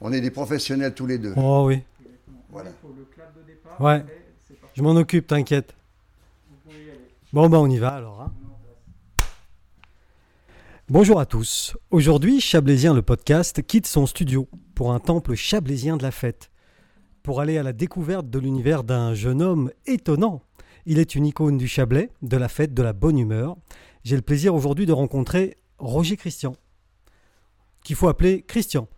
On est des professionnels tous les deux. Oh oui. Voilà. Ouais. Je m'en occupe, t'inquiète. Bon, ben on y va alors. hein. Bonjour à tous. Aujourd'hui, Chablaisien le podcast quitte son studio pour un temple chablaisien de la fête. Pour aller à la découverte de l'univers d'un jeune homme étonnant. Il est une icône du Chablais, de la fête, de la bonne humeur. J'ai le plaisir aujourd'hui de rencontrer Roger Christian, qu'il faut appeler Christian.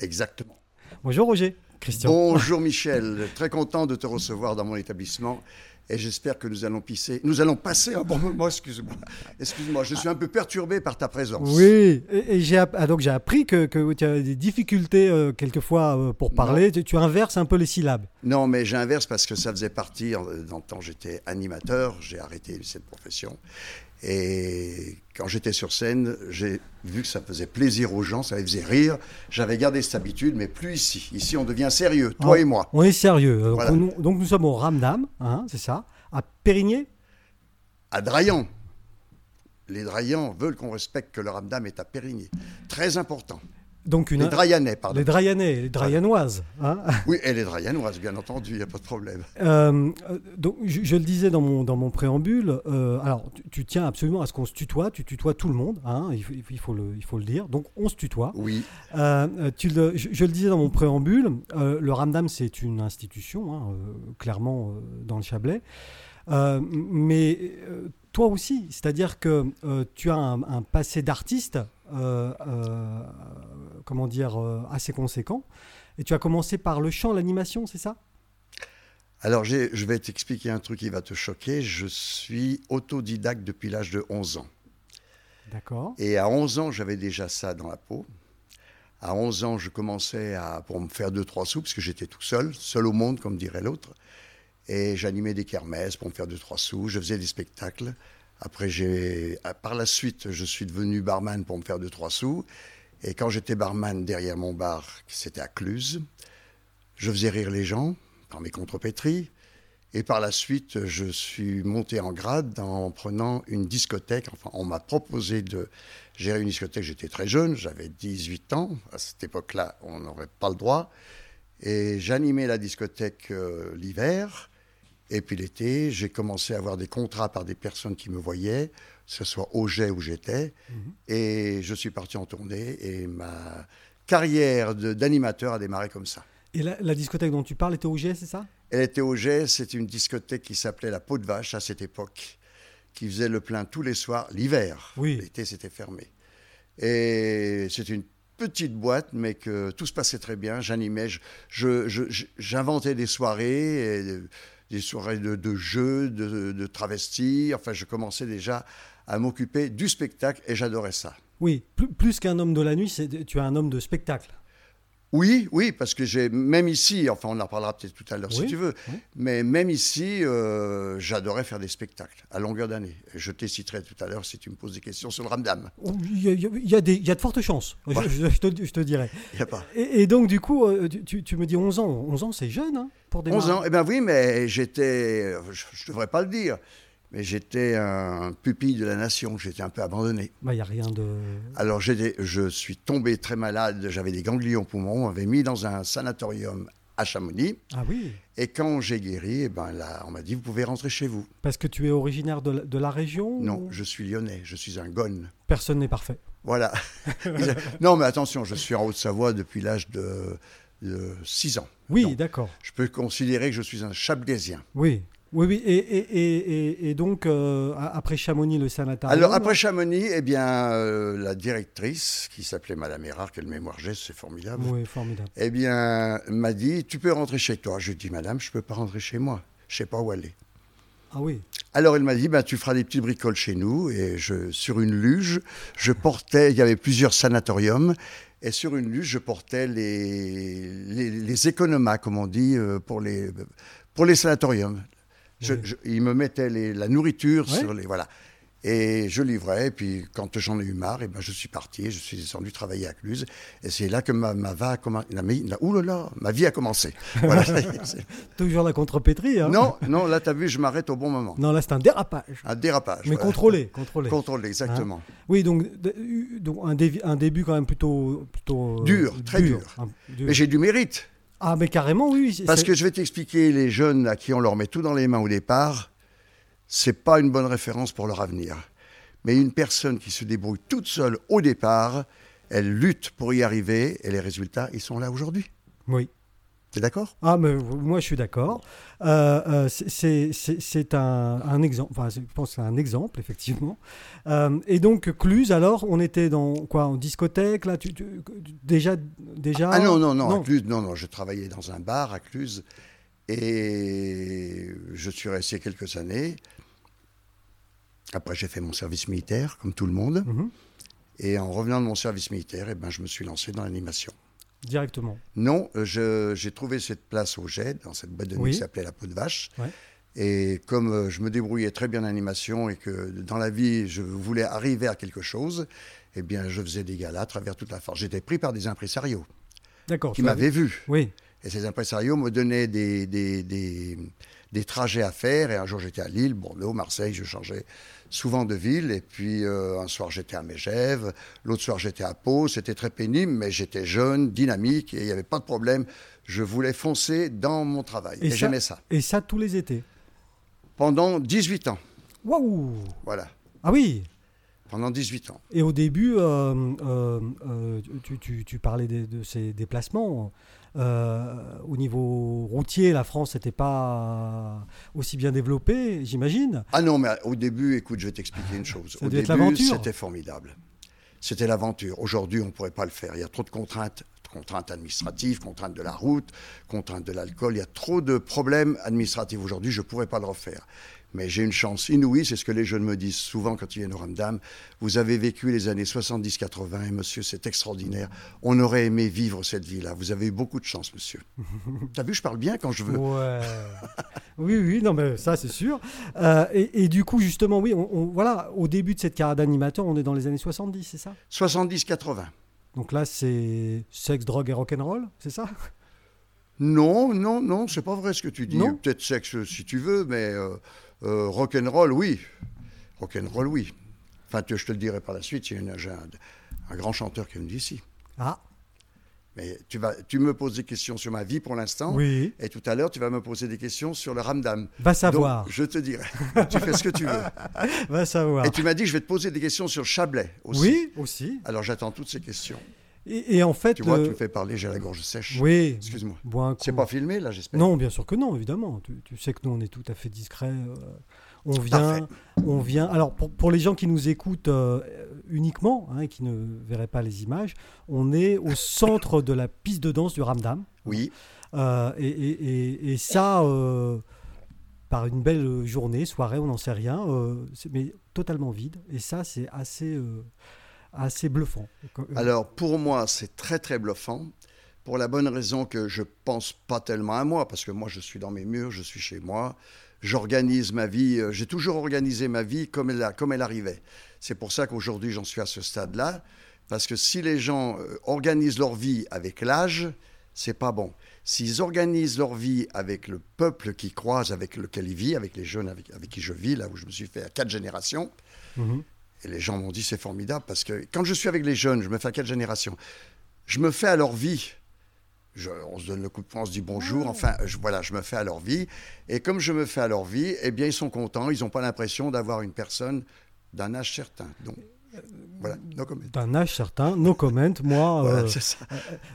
Exactement. Bonjour Roger. Christian. Bonjour Michel, très content de te recevoir dans mon établissement et j'espère que nous allons pisser, nous allons passer un bon moment. Excuse-moi, excuse-moi, je suis un peu perturbé par ta présence. Oui, et, et j'ai ah, donc j'ai appris que, que tu as des difficultés euh, quelquefois euh, pour parler. Tu, tu inverses un peu les syllabes. Non, mais j'inverse parce que ça faisait partie. euh, Dans le temps, j'étais animateur, j'ai arrêté cette profession. Et quand j'étais sur scène, j'ai vu que ça faisait plaisir aux gens, ça les faisait rire. J'avais gardé cette habitude, mais plus ici. Ici, on devient sérieux, toi Ah, et moi. On est sérieux. Donc, Voilà. nous, donc nous sommes au Ramdam, hein, c'est ça, à Périgné. À Draillan. Les Draillans veulent qu'on respecte que le Ramdam est à Périgny. Très important. Donc une, Les Draianais, pardon. les Draillanais, les Draillanoises. hein. Oui, et les Draianoises, bien entendu, il n'y a pas de problème. Euh, euh, donc, je, je le disais dans mon, dans mon préambule, euh, alors tu, tu tiens absolument à ce qu'on se tutoie, tu tutoies tout le monde, hein, il, faut, il faut le, il faut le dire, donc on se tutoie. Oui, Euh, tu le- je, je le disais dans mon préambule, le Ramdam c'est une institution, hein, clairement dans le Chablais, mais toi aussi, c'est-à-dire que euh, tu as un, un passé d'artiste, comment dire, euh, assez conséquent, et tu as commencé par le chant, l'animation, c'est ça? Alors, je vais t'expliquer un truc qui va te choquer. Je suis autodidacte depuis l'âge de 11 ans. D'accord. Et à 11 ans, j'avais déjà ça dans la peau. À 11 ans, je commençais à, pour me faire deux, trois sous, parce que j'étais tout seul, seul au monde, comme dirait l'autre. Et j'animais des kermesses pour me faire deux, trois sous. Je faisais des spectacles. Après, à- par la suite, je suis devenu barman pour me faire deux, trois sous. Et quand j'étais barman derrière mon bar, c'était à Cluse, je faisais rire les gens par mes contrepétries. Et par la suite, je suis monté en grade en prenant une discothèque. Enfin, on m'a proposé de gérer une discothèque. J'étais très jeune, j'avais 18 ans. À cette époque-là, on n'aurait pas le droit. Et j'animais la discothèque euh, l'hiver. Et puis l'été, j'ai commencé à avoir des contrats par des personnes qui me voyaient, que ce soit au jet où j'étais. Et je suis parti en tournée. Et ma carrière d'animateur a démarré comme ça. Et la, la discothèque dont tu parles était au GS, c'est ça? Elle était au Jet, c'est une discothèque qui s'appelait la Peau de Vache à cette époque, qui faisait le plein tous les soirs, l'hiver. Oui. L'été, c'était fermé. Et c'est une petite boîte, mais que tout se passait très bien. J'animais, je- je- je- je- j'inventais des soirées, et des soirées de, jeux, de, de travestis. Enfin, je commençais déjà à m'occuper du spectacle et j'adorais ça. Oui, plus, plus qu'un homme de la nuit, tu es un homme de spectacle. Oui, oui, parce que j'ai même ici, enfin on en reparlera peut-être tout à l'heure si tu veux, oui. mais même ici, euh, j'adorais faire des spectacles à longueur d'année. Je t'éciterai tout à l'heure si tu me poses des questions sur le Ramdam. Il y a, il y a- il y a des- il y a de fortes chances, je, je- je te, je te dirais. Il y a pas. Et, et donc, du coup, euh, tu- me dis 11 ans. 11 ans, c'est jeune hein, pour démarrer. 11 ans, eh bien oui, mais j'étais, je ne devrais pas le dire, mais j'étais un pupille de la nation, j'étais un peu abandonné. Bah, Il n'y a rien de. Alors je suis tombé très malade, j'avais des ganglions au poumon, on m'avait mis dans un sanatorium à Chamonix, Ah oui, et quand j'ai guéri, eh ben là, on m'a dit, vous pouvez rentrer chez vous. parce que tu es originaire de la, de la région Non, ou- je suis lyonnais, je suis un gone. Personne n'est parfait. Voilà. non, mais attention, je suis en Haute-Savoie depuis l'âge de, 6 ans. Oui, d'accord. je peux considérer que je suis un chablaisien. Oui, oui, oui. Et, et, et, donc, euh, après Chamonix, le sanatorium. Alors, après Chamonix, eh bien, euh, la directrice, qui s'appelait Madame Erard, quelle mémoire j'ai, c'est formidable, Oui, formidable. eh bien, m'a dit, tu peux rentrer chez toi. Je lui ai dit, Madame, je ne peux pas rentrer chez moi. Je ne sais pas où aller. Ah oui. Alors, elle m'a dit, bah, tu feras des petites bricoles chez nous. Et je, sur une luge, je portais, il y avait plusieurs sanatoriums, et sur une luge, je portais les, les, les économas, comme on dit, euh, pour les, pour les sanatoriums. Je, ils me mettaient les- la nourriture Ouais. sur les. Voilà. Et je livrais, et puis quand j'en ai eu marre, et ben je suis parti, je suis descendu travailler à Cluse. Et c'est là que ma, ma, va la, la, ma vie a commencé. Voilà, Toujours la contrepétrie. Hein non, non, là, tu as vu, je m'arrête au bon moment. Non, là, c'est un dérapage. Un dérapage. Mais contrôlé, contrôlé. Contrôlé, exactement. Hein oui, donc, donc un, un, début quand même plutôt. plutôt euh, dur, très dur. dur. Mais j'ai du mérite. Ah, mais carrément, oui. Parce que je vais t'expliquer, les jeunes à qui on leur met tout dans les mains au départ, c'est pas une bonne référence pour leur avenir. Mais une personne qui se débrouille toute seule au départ, elle lutte pour y arriver et les résultats, ils sont là aujourd'hui. Oui. Tu es d'accord? Ah, mais moi je suis d'accord. Euh, euh, c'est un, exemple, enfin, je pense que c'est un exemple, effectivement. Euh, et donc, Cluse, alors, on était dans quoi? En discothèque, là tu, déjà, déjà Ah non, non, non, non. À Cluse, non, non, je travaillais dans un bar à Cluse et je suis resté quelques années. Après, j'ai fait mon service militaire, comme tout le monde. Mhm. Et en revenant de mon service militaire, eh ben, je me suis lancé dans l'animation. Directement Non, euh, j'ai trouvé cette place au GED, dans cette boîte de nuit qui s'appelait La Peau de Vache. Et comme euh, je me débrouillais très bien en animation et que dans la vie, je voulais arriver à quelque chose, eh bien, je faisais des galas à travers toute la France. J'étais pris par des impresarios qui m'avaient vu. Oui. Et ces impresarios me donnaient des, des, des, des trajets à faire. Et un jour, j'étais à Lille, Bordeaux, Marseille, je changeais souvent de ville. Et puis euh, un soir, j'étais à Mégève, l'autre soir, j'étais à Pau. C'était très pénible, mais j'étais jeune, dynamique et il n'y avait pas de problème. Je voulais foncer dans mon travail. Et, j'aimais ça. Et ça tous les étés? Pendant 18 ans. Waouh Voilà. Ah oui pendant 18 ans. Et au début, euh, euh, tu, parlais de, ces déplacements. Au niveau routier, la France n'était pas aussi bien développée, j'imagine. Ah non, mais au début, écoute, je vais t'expliquer une chose. au début, c'était formidable. C'était l'aventure. Aujourd'hui, on ne pourrait pas le faire. Il y a trop de contraintes contraintes administratives, contraintes de la route, contraintes de l'alcool. Il y a trop de problèmes administratifs aujourd'hui, je ne pourrais pas le refaire. Mais j'ai une chance inouïe, c'est ce que les jeunes me disent souvent quand ils viennent au Ramdam. Vous avez vécu les années 70-80 et monsieur, c'est extraordinaire. On aurait aimé vivre cette vie-là. Vous avez eu beaucoup de chance, monsieur. T'as vu, je parle bien quand je veux. Ouais. oui, oui, non, mais ça, c'est sûr. Euh, et, du coup, justement, oui, on, voilà, au début de cette carrière d'animateur, on est dans les années 70, c'est ça? 70-80. Donc là, c'est sexe, drogue et rock'n'roll, c'est ça? Non, non, non, c'est pas vrai ce que tu dis. Peut-être sexe si tu veux, mais. Euh, euh, rock'n'roll, oui. Rock'n'roll, oui. Enfin, je te le dirai par la suite, il y a un, grand chanteur qui est venu d'ici. Ah. Mais tu, vas, tu me poses des questions sur ma vie pour l'instant. Oui. Et tout à l'heure, tu vas me poser des questions sur le Ramdam. Va savoir. je te dirai. tu fais ce que tu veux. Va savoir. Et tu m'as dit, je vais te poser des questions sur Chablais aussi. Oui, aussi. Alors j'attends toutes ces questions. Et, en fait, tu vois, tu me fais parler, j'ai la gorge sèche. Oui. Excuse-moi. C'est pas filmé là, j'espère? Non, bien sûr que non, évidemment. Tu, sais que nous, on est tout à fait discret. Euh, on vient, on vient. Alors pour, les gens qui nous écoutent euh, uniquement hein, et qui ne verraient pas les images, on est au centre de la piste de danse du Ramdam. Oui. Euh, et, ça, par une belle journée, soirée, on n'en sait rien, mais totalement vide. Et ça, c'est assez assez bluffant. Alors pour moi, c'est très très bluffant. Pour la bonne raison que je pense pas tellement à moi, parce que moi je suis dans mes murs, je suis chez moi, j'organise ma vie, euh, j'ai toujours organisé ma vie comme elle, comme elle arrivait. C'est pour ça qu'aujourd'hui j'en suis à ce stade-là, parce que si les gens euh, organisent leur vie avec l'âge, c'est pas bon. S'ils organisent leur vie avec le peuple qui croise, avec lequel ils vivent, avec les jeunes avec, qui je vis, là où je me suis fait à quatre générations, mhm. Et les gens m'ont dit c'est formidable parce que quand je suis avec les jeunes, je me fais à quelle génération? Je me fais à leur vie. on se donne le coup de poing, on se dit bonjour. Enfin, je, voilà, je me fais à leur vie. Et comme je me fais à leur vie, eh bien, ils sont contents. Ils n'ont pas l'impression d'avoir une personne d'un âge certain. Donc, voilà, no. D'un âge certain, no comment. Moi, voilà, euh, ça.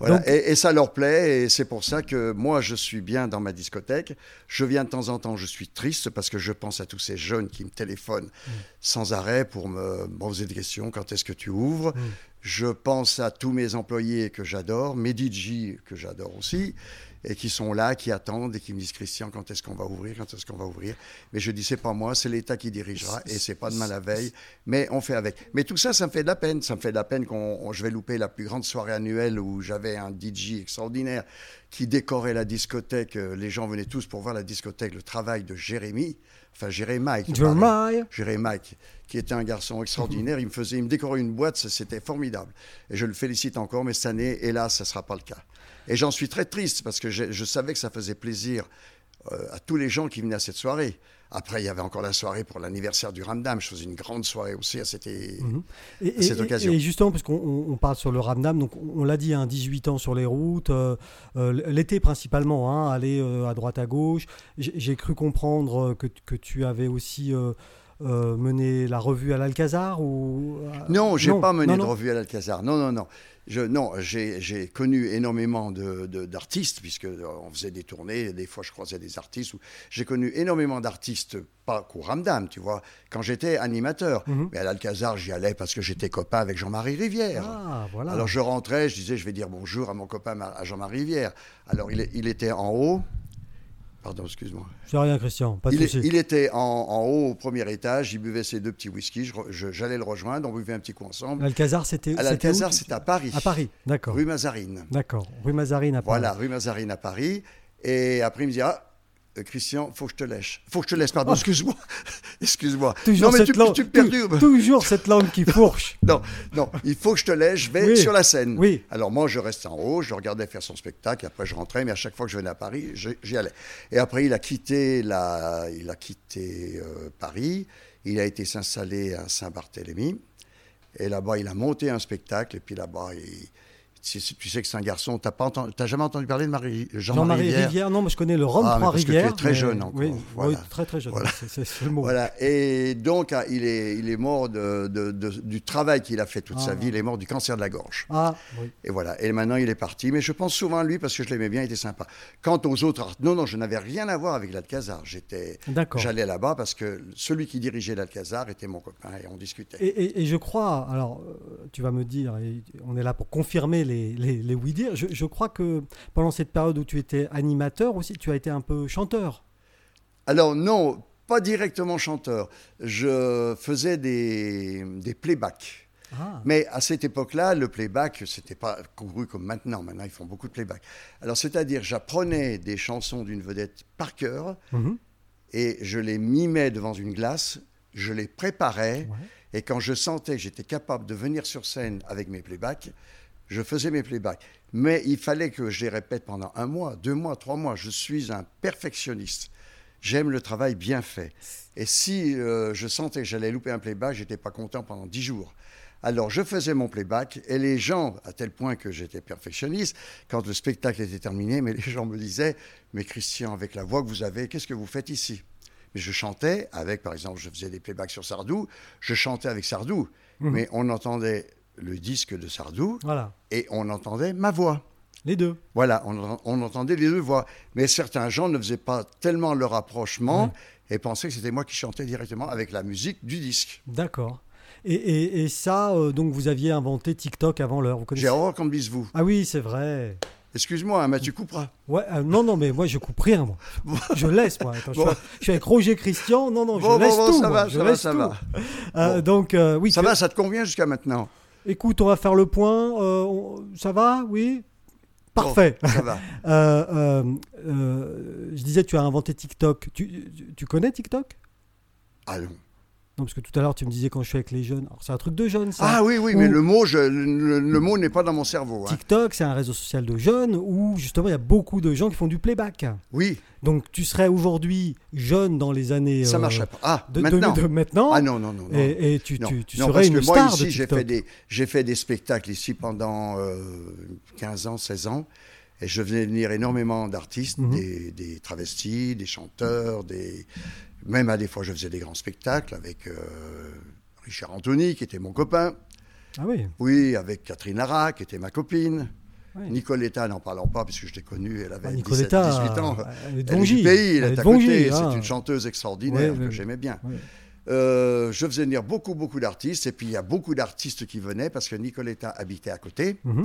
Euh, et, ça leur plaît, et c'est pour ça que moi, je suis bien dans ma discothèque. Je viens de temps en temps, je suis triste parce que je pense à tous ces jeunes qui me téléphonent mm. sans arrêt pour me poser des questions. Quand est-ce que tu ouvres? Mm. Je pense à tous mes employés que j'adore, mes DJ que j'adore aussi et qui sont là, qui attendent et qui me disent Christian, quand est-ce qu'on va ouvrir Quand est-ce qu'on va ouvrir? Mais je dis c'est pas moi, c'est l'État qui dirigera et c'est pas demain la veille, mais on fait avec. Mais tout ça, ça me fait de la peine. Ça me fait de la peine qu'on je vais louper la plus grande soirée annuelle où j'avais un DJ extraordinaire qui décorait la discothèque. Les gens venaient tous pour voir la discothèque, le travail de Jérémy, enfin Jérémy, Jérémy, qui était un garçon extraordinaire. Il me faisait, il me décorait une boîte, c'était formidable. Et je le félicite encore, mais cette année, hélas, ça ne sera pas le cas. Et j'en suis très triste parce que je, je savais que ça faisait plaisir euh, à tous les gens qui venaient à cette soirée. Après, il y avait encore la soirée pour l'anniversaire du Ramdam. Je faisais une grande soirée aussi à cette, Mhm. Et, à cette et- occasion. et justement, parce qu'on on- on parle sur le Ramdam, donc on l'a dit, hein, 18 ans sur les routes, euh, euh, l'été principalement, hein, aller euh, à droite à gauche. J'ai cru comprendre que, que tu avais aussi euh, mené la revue à l'Alcazar ou euh, Non, j'ai pas mené non, de non. revue à l'Alcazar. Non, non, non. Je, non, j'ai connu énormément de- de- d'artistes, puisque euh, on faisait des tournées, des fois je croisais des artistes. J'ai connu énormément d'artistes, pas qu'au Ramdam, tu vois, quand j'étais animateur. Mhm. Mais à l'Alcazar, j'y allais parce que j'étais copain avec Jean-Marie Rivière. Ah, voilà. Alors je rentrais, je disais, je vais dire bonjour à mon copain à Jean-Marie Rivière. Alors il, il était en haut. Pardon, excuse-moi. C'est rien, Christian, pas de Il, est- souci. il était en, en haut au premier étage, il buvait ses deux petits whisky, j'allais le rejoindre, on buvait un petit coup ensemble. L'Alcazar, c'était À l'Alcazar, à Paris. À Paris, d'accord. Rue Mazarine. D'accord, rue Mazarine à Paris. Voilà, rue Mazarine à Paris. Et après, il me dit Ah, Christian, faut que je te lèche. Faut que je te laisse, pardon, excuse-moi. excuse-moi. Oh. Toujours non, mais cette tu, langue, tu. Toujours cette langue qui fourche. Non, non, il faut que je te laisse, je vais Oui. sur la scène. Oui. Alors moi, je restais en haut, je regardais faire son spectacle, et après je rentrais, mais à chaque fois que je venais à Paris, j'y allais. Et après, il a quitté, la, il a quitté euh, Paris, il a été s'installer à Saint-Barthélemy, et là-bas, il a monté un spectacle, et puis là-bas, il- tu, sais- que c'est un garçon, t'as pas entendu, jamais entendu parler de Marie, Jean-Marie Jean-Marie Rivière? Rivière. non, mais je connais le Rhum Ah, mais parce que tu es très mais- jeune encore, Oui, voilà. oui, très très jeune. Voilà. C'est- le mot. Voilà. Et donc, ah, il est, il est mort de, de- de- du travail qu'il a fait toute Ah. sa vie. Il est mort du cancer de la gorge. Ah, oui. Et voilà. Et maintenant, il est parti. Mais je pense souvent à lui parce que je l'aimais bien, il était sympa. Quant aux autres non, non, je n'avais rien à voir avec l'Alcazar. J'étais, j'allais là-bas parce que celui qui dirigeait l'Alcazar était mon copain et on discutait. Et, et- et je crois, alors euh, tu vas me dire, et on est là pour confirmer les, les, les oui-dire, je, je crois que pendant cette période où tu étais animateur aussi, tu as été un peu chanteur. Alors non, pas directement chanteur. Je faisais des, des playbacks. Ah, Mais à cette époque-là, le playback, c'était pas couru comme maintenant. Maintenant, ils font beaucoup de playback. Alors, c'est-à-dire, j'apprenais des chansons d'une vedette par cœur mhm, et je les mimais devant une glace, je les préparais. ouais. Et quand je sentais que j'étais capable de venir sur scène avec mes playbacks, je faisais mes playbacks. Mais il fallait que je les répète pendant un mois, deux mois, trois mois. Je suis un perfectionniste. J'aime le travail bien fait. Et si euh, je sentais que j'allais louper un playback, j'étais pas content pendant dix jours. Alors je faisais mon playback et les gens, à tel point que j'étais perfectionniste, quand le spectacle était terminé, mais les gens me disaient, mais Christian, avec la voix que vous avez, qu'est-ce que vous faites ici? Mais je chantais avec, par exemple, je faisais des playbacks sur Sardou, je chantais avec Sardou, Mhm. mais on entendait le disque de Sardou Voilà, et on entendait ma voix. les deux. Voilà, on, on entendait les deux voix. Mais certains gens ne faisaient pas tellement le rapprochement et pensaient que c'était moi qui chantais directement avec la musique du disque. D'accord. Et, et- et ça, euh, donc vous aviez inventé TikTok avant l'heure, vous connaissez dise vous. Ah oui, c'est vrai. Excuse-moi, hein, mais tu couperas. Ouais, euh, non, non, mais moi je coupe rien, moi. Je laisse, moi. Attends, je, Bon. suis, je suis avec Roger Christian. Non, non, je Bon, laisse bon, tout. ça moi, va, je ça va, ça tout. va. Euh. Donc, oui. Ça tu- va, ça te convient jusqu'à maintenant Écoute, on va faire le point. euh, on- ça va? Oui? Parfait. Bon, ça va. Euh, euh, je disais, tu as inventé TikTok. Tu, tu- connais TikTok? Allons. Non, parce que tout à l'heure, tu me disais quand je suis avec les jeunes. Alors, c'est un truc de jeunes, ça. Ah oui, oui, Ou- mais le mot, je- le, le mot n'est pas dans mon cerveau. hein. TikTok, c'est un réseau social de jeunes où justement il y a beaucoup de gens qui font du playback. Oui, Donc tu serais aujourd'hui jeune dans les années. ça euh, marcherait pas. Ah, de, maintenant. de maintenant. Ah non, non, non. non. Et, et tu, Non, tu, tu non, serais parce une que moi, star ici, de j'ai fait, des, j'ai fait des spectacles ici pendant euh, 15 ans, 16 ans. Et je venais venir énormément d'artistes, Mhm. des, des travestis, des chanteurs, des... même à des fois, je faisais des grands spectacles avec euh, Richard Anthony, qui était mon copain. Ah oui. Oui, avec Catherine Lara, qui était ma copine. oui. Nicoletta, n'en parlons pas, puisque je l'ai connue, elle avait Ah, 17, Nicoletta, 18 ans. elle est de Elle est du pays, elle, Elle est à côté. C'est hein. une chanteuse extraordinaire Ouais, que j'aimais bien. Ouais. Euh, je faisais venir beaucoup, beaucoup d'artistes. Et puis, il y a beaucoup d'artistes qui venaient parce que Nicoletta habitait à côté. Mhm.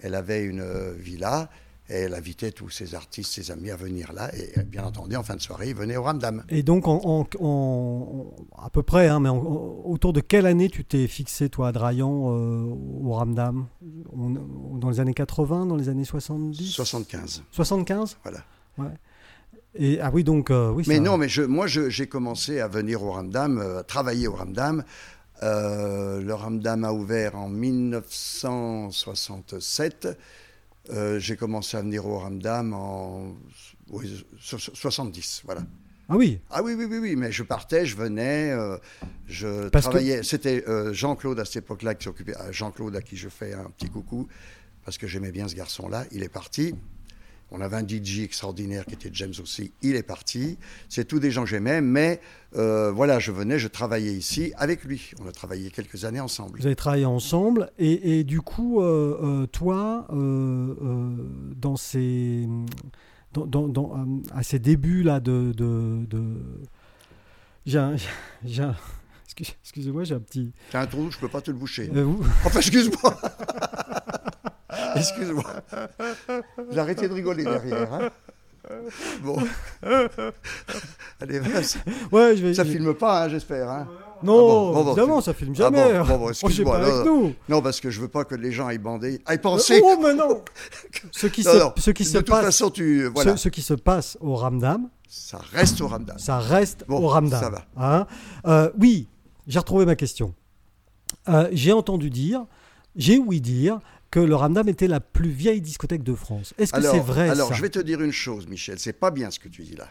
Elle avait une euh, villa et elle invitait tous ses artistes, ses amis à venir là. Et euh, bien entendu, en fin de soirée, ils venaient au Ramdam. Et donc, en, en- en- à peu près, hein, mais autour de quelle année tu t'es fixé, toi, à Drayan, euh, au Ramdam? On- Dans les années 80, dans les années 70 75. 75 Voilà. Et, ah oui, donc euh, oui. Mais ça- non, mais je, moi, j'ai commencé à venir au Ramdam, euh, à travailler au Ramdam. Le Ramdam a ouvert en 1967. Euh, j'ai commencé à venir au Ramdam en oui, so- so- 70, voilà. Ah oui. Ah oui, oui, oui, oui, mais je partais, je venais, euh, je Parce que- travaillais. C'était euh, Jean-Claude à cette époque-là qui s'occupait. Jean-Claude à qui je fais un petit coucou, parce que j'aimais bien ce garçon-là. Il est parti. On avait un DJ extraordinaire qui était James aussi. Il est parti. C'est tous des gens que j'aimais, mais euh, voilà, je venais, je travaillais ici avec lui. On a travaillé quelques années ensemble. Vous avez travaillé ensemble et, et du coup, euh, euh, toi, euh, dans ces, dans, dans- dans, à ces débuts là de, de, de- j'ai un, j'ai un- excuse- excusez-moi, j'ai un petit. T'as un trou, je peux pas te le boucher. euh, vous- Enfin, excuse-moi. excuse-moi. J'ai arrêté de rigoler derrière. hein. Bon. Allez, vas-y. ouais, je vais. Ça je- filme pas, hein, j'espère. hein. Non, Ah bon, bon, bon, évidemment, tu- ça filme Ah jamais. bon, bon, bon, Oh, j'ai excuse-moi, pas avec non, nous. Non, parce que je veux pas que les gens aillent bander, aillent penser. Oh, mais non. Ce qui Non, se, non. ce qui de se toute passe, façon, tu voilà, ce, ce qui se passe au Ramdam, ça reste au Ramdan. ça reste Bon, au Ramdam. ça va. hein. Euh, oui, j'ai retrouvé ma question. Euh, j'ai entendu dire, j'ai ouï dire que le Ramdam était la plus vieille discothèque de France. Est-ce que c'est vrai alors ça je vais te dire une chose, Michel, c'est pas bien ce que tu dis là.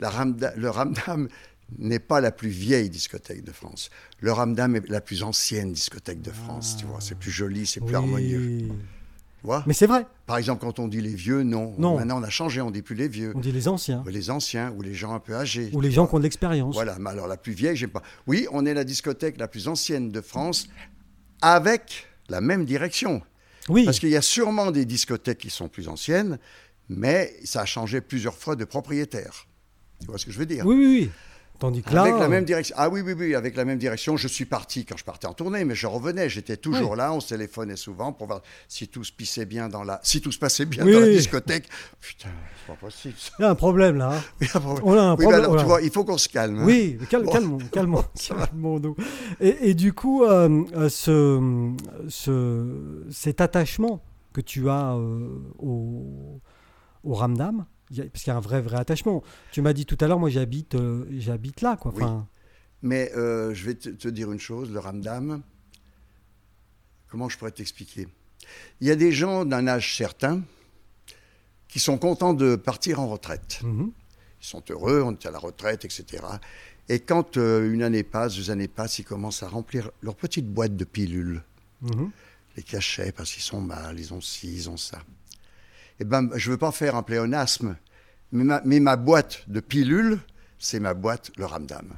La Ramda- le Ramdam n'est pas la plus vieille discothèque de France. Le Ramdam est la plus ancienne discothèque de France, tu vois. C'est plus joli, c'est plus Oui. harmonieux. Tu vois Mais c'est vrai, Par exemple, quand on dit les vieux, non. Non. Maintenant, on a changé, on dit plus les vieux. on dit les anciens, Ou les anciens, ou les gens un peu âgés. ou les gens qui ont de l'expérience. Voilà, mais alors la plus vieille, j'aime pas. Oui, on est la discothèque la plus ancienne de France avec la même direction. Oui, Parce qu'il y a sûrement des discothèques qui sont plus anciennes, mais ça a changé plusieurs fois de propriétaire. Tu vois ce que je veux dire? Oui, oui, oui. Tandis que là, Avec la euh, même direction. Ah oui, oui, oui, avec la même direction. Je suis parti quand je partais en tournée, mais je revenais. J'étais toujours là. On se téléphonait souvent pour voir si tout se pissait bien dans la, si tout se passait bien Oui. dans la discothèque. Putain, c'est pas possible. ça. il y a un problème là. hein. Il y a un problème. On a un Oui, mais problème. alors, voilà. tu vois, il faut qu'on se calme. hein. Oui, cal- Bon. calmons, calmons, calmons-nous. Et, et du coup, euh, euh, ce, ce- cet attachement que tu as euh, au, au Ramdam, y a- parce qu'il y a un vrai, vrai attachement. Tu m'as dit tout à l'heure, moi j'habite, euh, j'habite là, quoi. Oui. Mais euh, je vais te, te dire une chose, le ramdam, comment je pourrais t'expliquer? Il y a des gens d'un âge certain qui sont contents de partir en retraite. mhm. Ils sont heureux, on est à la retraite, etc. Et quand euh, une année passe, deux années passent, ils commencent à remplir leur petite boîte de pilules, Mhm. les cachets, parce qu'ils sont mal, ils ont ci, ils ont ça. Eh ben, je ne veux pas faire un pléonasme, mais ma, mais ma boîte de pilules, c'est ma boîte, le ramdam.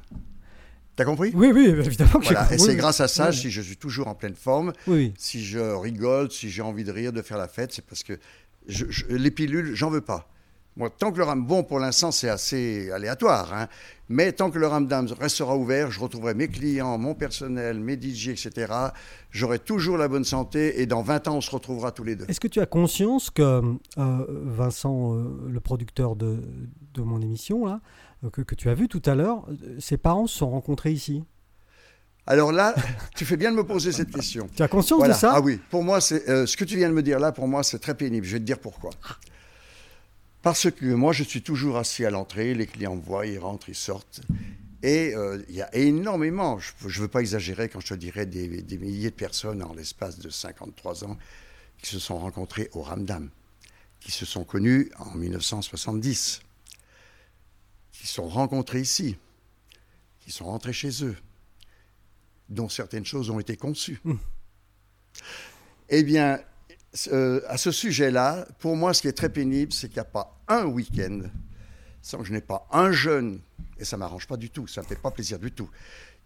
T'as compris? Oui, oui, évidemment que et c'est grâce à ça, Oui. si je suis toujours en pleine forme, oui. si je rigole, si j'ai envie de rire, de faire la fête, c'est parce que je- je- les pilules, j'en veux pas. Moi, tant que le ram, bon, pour l'instant, c'est assez aléatoire, hein, mais tant que le ramdam restera ouvert, je retrouverai mes clients, mon personnel, mes DJ, etc. J'aurai toujours la bonne santé et dans 20 ans, on se retrouvera tous les deux. Est-ce que tu as conscience que euh, Vincent, euh, le producteur de, de mon émission, là, euh, que, que tu as vu tout à l'heure, ses parents se sont rencontrés ici? Alors là, tu fais bien de me poser cette question. Tu as conscience Voilà. de ça? Ah oui, pour moi, c'est euh, ce que tu viens de me dire là, pour moi, c'est très pénible. Je vais te dire pourquoi. Parce que moi, je suis toujours assis à l'entrée, les clients me voient, ils rentrent, ils sortent. Et euh, il y a énormément, je ne veux pas exagérer quand je te dirais des, des milliers de personnes en l'espace de 53 ans qui se sont rencontrées au Ramdam, qui se sont connus en 1970, qui sont rencontrés ici, qui sont rentrés chez eux, dont certaines choses ont été conçues. Eh bien, euh, à ce sujet-là, pour moi, ce qui est très pénible, c'est qu'il n'y a pas un week-end sans que je n'ai pas un jeune, et ça ne m'arrange pas du tout, ça ne me fait pas plaisir du tout,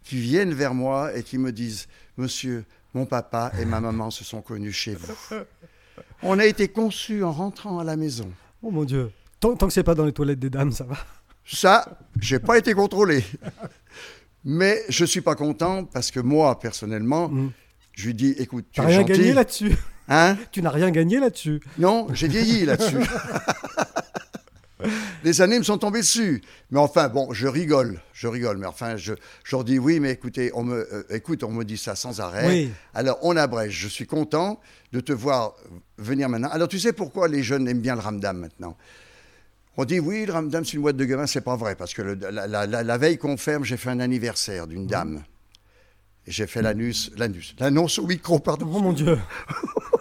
qui viennent vers moi et qui me disent Monsieur, mon papa et ma maman se sont connus chez vous. On a été conçus en rentrant à la maison. Oh mon Dieu. Tant, tant que c'est pas dans les toilettes des dames, ça va. Ça, j'ai pas été contrôlé. Mais je suis pas content parce que moi, personnellement, Mm. je lui dis écoute, tu es rien gentil. gagné là-dessus. Hein Tu n'as rien gagné là-dessus. Non, j'ai vieilli là-dessus. Les années me sont tombées dessus. Mais enfin, bon, je rigole, je rigole. Mais enfin, je, je leur dis oui, mais écoutez, on me, euh, écoute, on me dit ça sans arrêt. Oui. Alors, on abrège. Je suis content de te voir venir maintenant. Alors, tu sais pourquoi les jeunes aiment bien le ramdam maintenant? On dit oui, le ramdam c'est une boîte de gamins, c'est pas vrai parce que le- la, la- la- la veille qu'on ferme, j'ai fait un anniversaire d'une dame. Et J'ai fait l'anus, l'anus, l'annonce au micro, pardon. Oh mon Dieu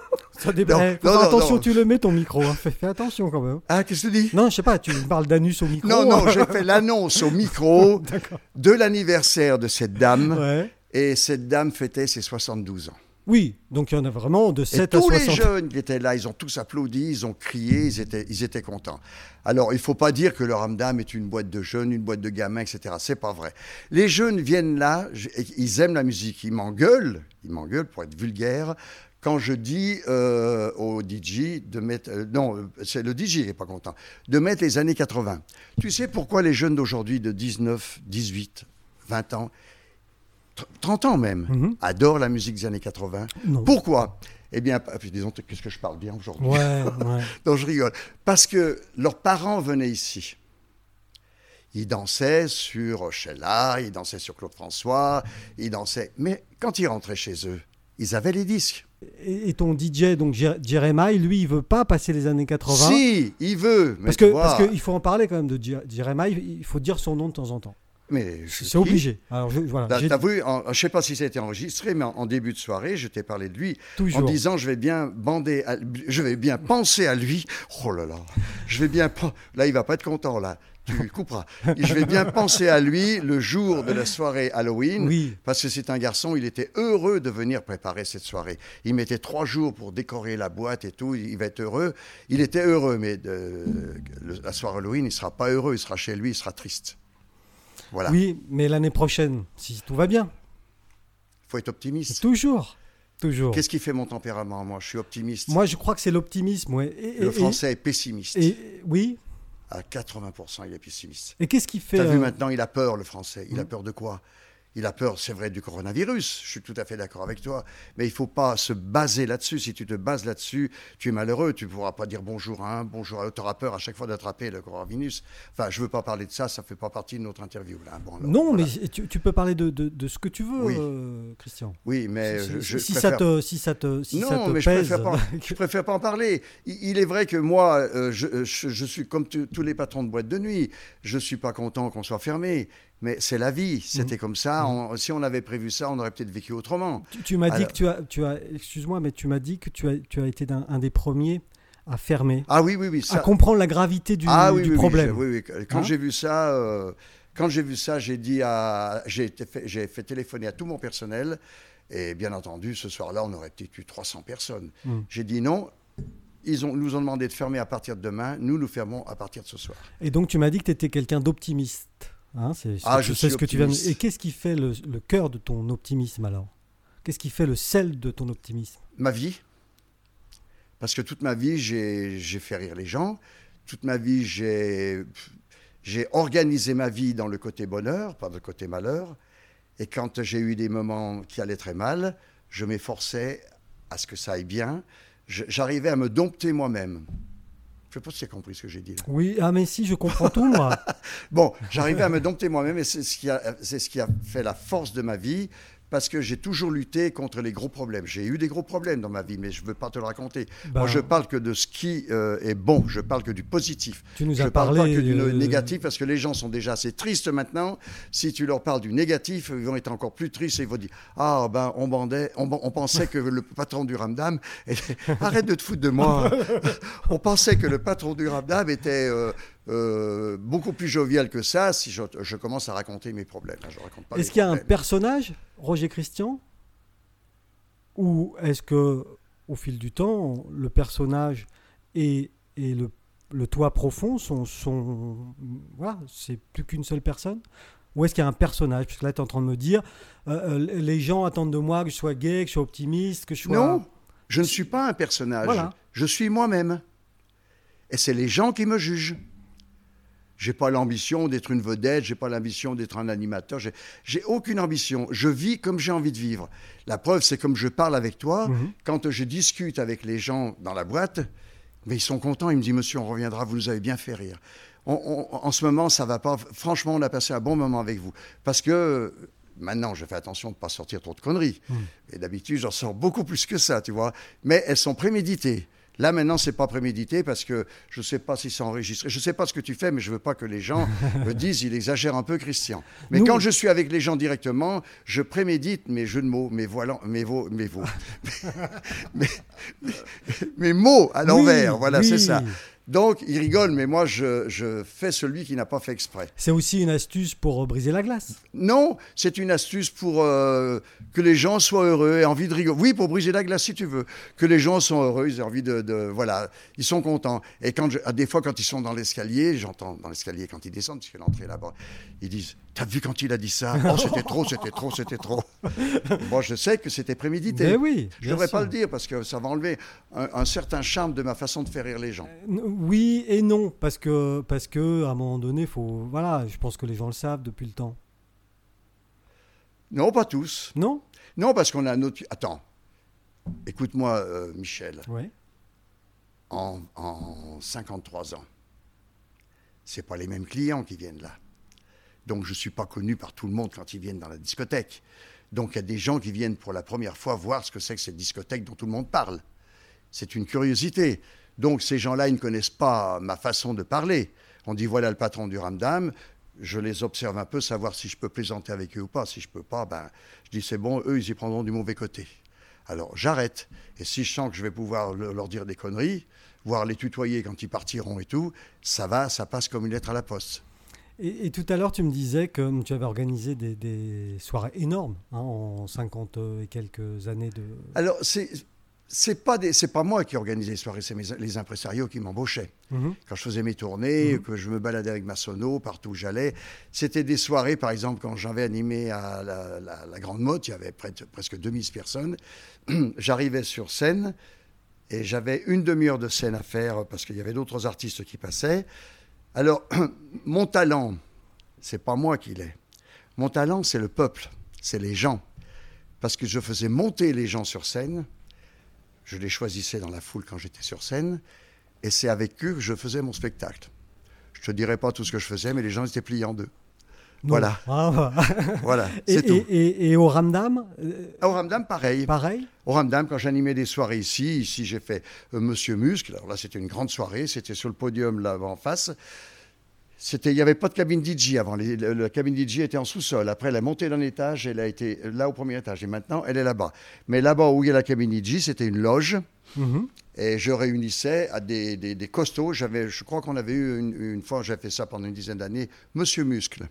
Ça dé- Non, eh, faut non, faire non, attention, tu le mets ton micro. hein. Fais, fais attention quand même. Ah, qu'est-ce que tu dis? Non, je sais pas, tu parles d'anus au micro. Non, non, j'ai fait l'annonce au micro de l'anniversaire de cette dame. Ouais. Et cette dame fêtait ses 72 ans. Oui, donc il y en a vraiment de Et 7 à tous les 60. jeunes qui étaient là, ils ont tous applaudi, ils ont crié, ils étaient, ils étaient contents. Alors, il ne faut pas dire que le Ramdam est une boîte de jeunes, une boîte de gamins, etc. C'est pas vrai. Les jeunes viennent là, et ils aiment la musique, ils m'engueulent, ils m'engueulent pour être vulgaire. Quand je dis euh, au DJ de mettre, euh, non, euh, c'est le DJ qui n'est pas content, de mettre les années 80. Tu sais pourquoi les jeunes d'aujourd'hui de 19, 18, 20 ans, tr- 30 ans même, Mhm. adorent la musique des années 80 Non. pourquoi? Eh bien, puis disons, qu'est-ce que je parle bien aujourd'hui? Ouais, ouais. Non, je rigole. Parce que leurs parents venaient ici. Ils dansaient sur Sheila, ils dansaient sur Claude François, ils dansaient. Mais quand ils rentraient chez eux, ils avaient les disques. Et, ton DJ, donc Jer- Jeremiah, lui, il veut pas passer les années 80. Si, il veut. Mais Parce que vois, parce qu'il faut en parler quand même de Jer- Jeremiah, il faut dire son nom de temps en temps. mais C'est obligé. Alors je, voilà, Là, T'as vu, en- je ne sais pas si ça a été enregistré, mais en, en début de soirée, je t'ai parlé de lui Toujours. en disant je vais bien bander, à- je vais bien penser à lui. Oh là là, je vais bien. Là, il va pas être content là. Tu le couperas. Je vais bien penser à lui le jour de la soirée Halloween. Oui. Parce que c'est un garçon, il était heureux de venir préparer cette soirée. Il mettait trois jours pour décorer la boîte et tout. Il va être heureux. Il était heureux, mais de- le- la soirée Halloween, il sera pas heureux. Il sera chez lui, il sera triste. Voilà. Il Oui, mais l'année prochaine, si tout va bien, faut être optimiste. toujours, toujours. Qu'est-ce qui fait mon tempérament Moi, je suis optimiste. Moi, je crois que c'est l'optimisme. Ouais. Et, le et- français est pessimiste. Et, et- oui. À 80%, il est pessimiste. Et qu'est-ce qui fait Tu as vu euh, maintenant, il a peur, le français. Il a Mm. peur de quoi? Il a peur, c'est vrai, du coronavirus. Je suis tout à fait d'accord avec toi. Mais il ne faut pas se baser là-dessus. Si tu te bases là-dessus, tu es malheureux. Tu ne pourras pas dire bonjour à un, bonjour à l'autre. Tu auras peur à chaque fois d'attraper le coronavirus. Enfin, je ne veux pas parler de ça. Ça ne fait pas partie de notre interview. Là. Bon, alors, Non, voilà. mais tu, tu peux parler de, de- de ce que tu veux, Oui. euh, Christian. Oui, mais si, je, si- je si préfère... ça te, si ça te, si non, ça te mais je pèse. préfère, pas, je préfère pas en parler. Il, il est vrai que moi, euh, je, je- je suis comme tous les patrons de boîtes de nuit. Je suis pas content qu'on soit fermé. Mais c'est la vie. C'était comme ça. On- si on avait prévu ça, on aurait peut-être vécu autrement. Tu, tu m'as dit que tu as, tu as, excuse-moi, mais tu m'as dit que tu as, tu as été un des premiers à fermer, Ah oui, oui, oui. à Ça, comprendre la gravité du, ah oui, du oui, problème. oui, oui. Quand Hein j'ai vu ça, euh, quand j'ai vu ça, j'ai dit à, j'ai fait, j'ai fait téléphoner à tout mon personnel. Et bien entendu, ce soir-là, on aurait peut-être eu 300 personnes. Mm. J'ai dit non. Ils ont, nous ont demandé de fermer à partir de demain. Nous, nous fermons à partir de ce soir. Et donc tu m'as dit que tu étais quelqu'un d'optimiste. Hein, c'est, Ah, je sais ce que tu viens de-. Et qu'est-ce qui fait le, le cœur de ton optimisme alors? Qu'est-ce qui fait le sel de ton optimisme? Ma vie. Parce que toute ma vie, j'ai j'ai fait rire les gens. Toute ma vie, j'ai j'ai organisé ma vie dans le côté bonheur, pas dans le côté malheur. Et quand j'ai eu des moments qui allaient très mal, je m'efforçais à ce que ça aille bien. J'arrivais à me dompter moi-même. Je ne sais pas si tu as compris ce que j'ai dit là. Oui, ah mais si, je comprends tout moi. Bon, j'arrivais à me dompter moi-même et c'est ce, qui a- c'est ce qui a fait la force de ma vie parce que j'ai toujours lutté contre les gros problèmes. J'ai eu des gros problèmes dans ma vie, mais je ne veux pas te le raconter. Ben, Moi, je parle que de ce qui euh, est bon, je parle que du positif. tu nous Je as ne parle pas que du euh, négatif parce que les gens sont déjà assez tristes maintenant. Si tu leur parles du négatif, ils vont être encore plus tristes et ils vont dire Ah, ben, on, bandait, on, on pensait que le patron du Ramdam. était- Arrête de te foutre de moi. on pensait que le patron du Ramdam était euh, euh, beaucoup plus jovial que ça si je, je commence à raconter mes problèmes. Je raconte pas Est-ce qu'il y a un personnage, Roger Christian Ou est-ce que, au fil du temps, le personnage et, et le, le toit profond sont. sont voilà, c'est plus qu'une seule personne? Ou est-ce qu'il y a un personnage? Parce que là, tu es en train de me dire euh, euh, les gens attendent de moi que je sois gay, que je sois optimiste, que je sois. Non, je ne suis pas un personnage. Voilà. Je suis moi-même. Et c'est les gens qui me jugent. J'ai pas l'ambition d'être une vedette, j'ai pas l'ambition d'être un animateur, j'ai- aucune ambition. Je vis comme j'ai envie de vivre. La preuve, c'est comme je parle avec toi, Mhm. quand je discute avec les gens dans la boîte, mais ils sont contents, ils me disent Monsieur, on reviendra, vous nous avez bien fait rire. On- on- en ce moment, ça va pas. Franchement, on a passé un bon moment avec vous. Parce que maintenant, je fais attention de ne pas sortir trop de conneries. Mhm. Et d'habitude, j'en sors beaucoup plus que ça, tu vois. Mais elles sont préméditées. Là, maintenant, c'est pas prémédité parce que je sais pas si c'est enregistré. Je sais pas ce que tu fais, mais je veux pas que les gens me disent il exagère un peu, Christian. Mais Nous- quand je suis avec les gens directement, je prémédite mes jeux de mots, mes voilants, mes veaux, mes mes, mes- mes mots à l'envers. Oui, voilà, oui. c'est ça. Donc, ils rigolent, mais moi, je, je fais celui qui n'a pas fait exprès. C'est aussi une astuce pour euh, briser la glace. Non, c'est une astuce pour euh, que les gens soient heureux et envie de rigoler. Oui, pour briser la glace si tu veux. Que les gens sont heureux, ils ont envie de, de- voilà, ils sont contents. Et quand je- des fois quand ils sont dans l'escalier, j'entends dans l'escalier quand ils descendent, puisque l'entrée est là-bas, ils disent "T'as vu quand il a dit ça Oh, c'était trop, c'était trop, c'était trop." Moi, je sais que c'était prémédité. Mais oui, Je bien devrais pas le dire parce que ça va enlever un, un certain charme de ma façon de faire rire les gens. N- Oui et non, parce que, parce que à un moment donné, faut, voilà, je pense que les gens le savent depuis le temps. Non, pas tous. Non? Non, parce qu'on a un autre. Attends. Écoute-moi, euh, Michel. En, en 53 ans. C'est pas les mêmes clients qui viennent là. Donc je suis pas connu par tout le monde quand ils viennent dans la discothèque. Donc il y a des gens qui viennent pour la première fois voir ce que c'est que cette discothèque dont tout le monde parle. C'est une curiosité. Donc ces gens-là, ils ne connaissent pas ma façon de parler. On dit voilà le patron du Ramdam. Je les observe un peu, savoir si je peux plaisanter avec eux ou pas. Si je peux pas, ben, je dis c'est bon, eux, ils y prendront du mauvais côté. Alors j'arrête. Et si je sens que je vais pouvoir le- leur dire des conneries, voire les tutoyer quand ils partiront et tout, ça va, ça passe comme une lettre à la poste. Et, et tout à l'heure, tu me disais que tu avais organisé des, des soirées énormes hein, en 50 et quelques années de. Alors c'est c'est pas des- c'est pas moi qui organisais les soirées, c'est mes- les impresarios qui m'embauchaient. Mhm. Quand je faisais mes tournées, Mhm. que je me baladais avec ma sono partout où j'allais, c'était des soirées, par exemple, quand j'avais animé à la, la- la Grande Motte, il y avait près de- presque 2000 personnes. J'arrivais sur scène et j'avais une demi-heure de scène à faire parce qu'il y avait d'autres artistes qui passaient. Alors, mon talent, c'est pas moi qui l'ai. Mon talent, c'est le peuple, c'est les gens. Parce que je faisais monter les gens sur scène, je les choisissais dans la foule quand j'étais sur scène, et c'est avec eux que je faisais mon spectacle. Je te dirai pas tout ce que je faisais, mais les gens étaient pliés en deux. Voilà. Ah, voilà. Et, c'est tout. et- au Ramdam, euh, Au Ramdam, pareil. pareil Au Ramdam, quand j'animais des soirées ici, ici j'ai fait euh, Monsieur Muscle. Alors là, c'était une grande soirée. C'était sur le podium là en face. C'était, il n'y avait pas de cabine DJ avant. Les- le- la cabine DJ était en sous-sol. Après, elle a monté d'un étage. Elle a été là au premier étage. Et maintenant, elle est là-bas. Mais là-bas où il y a la cabine DJ, c'était une loge. Mhm. Et je réunissais à des, des- des costauds. J'avais, je crois qu'on avait eu une, une fois, j'ai fait ça pendant une dizaine d'années, Monsieur Muscle.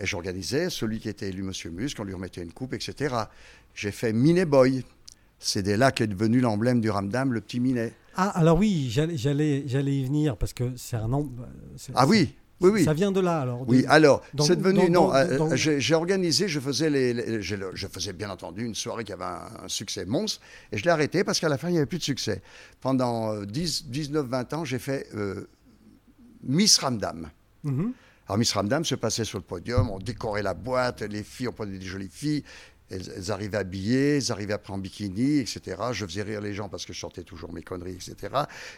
Et j'organisais celui qui était élu Monsieur Muscle, on lui remettait une coupe, etc. J'ai fait Minet Boy. C'est de là qu'est devenu l'emblème du Ramdam, le petit Minet. Ah, alors oui, j'allais, y venir parce que c'est un nom. c'est- Ah oui, oui, oui. Ça vient de là alors. de- Oui, alors, c'est devenu. dans- non, euh, j'ai organisé, je faisais, les, les- j'ai le- je faisais bien entendu une soirée qui avait un, un succès monstre, et je l'ai arrêté parce qu'à la fin, il n'y avait plus de succès. Pendant euh, 10, 19, 20 ans, j'ai fait euh, Miss Ramdam. Mhm. Miss Ramdam se passait sur le podium, on décorait la boîte, les filles, on prenait des jolies filles, elles, elles arrivaient habillées, elles arrivaient après en bikini, etc. Je faisais rire les gens parce que je sortais toujours mes conneries, etc.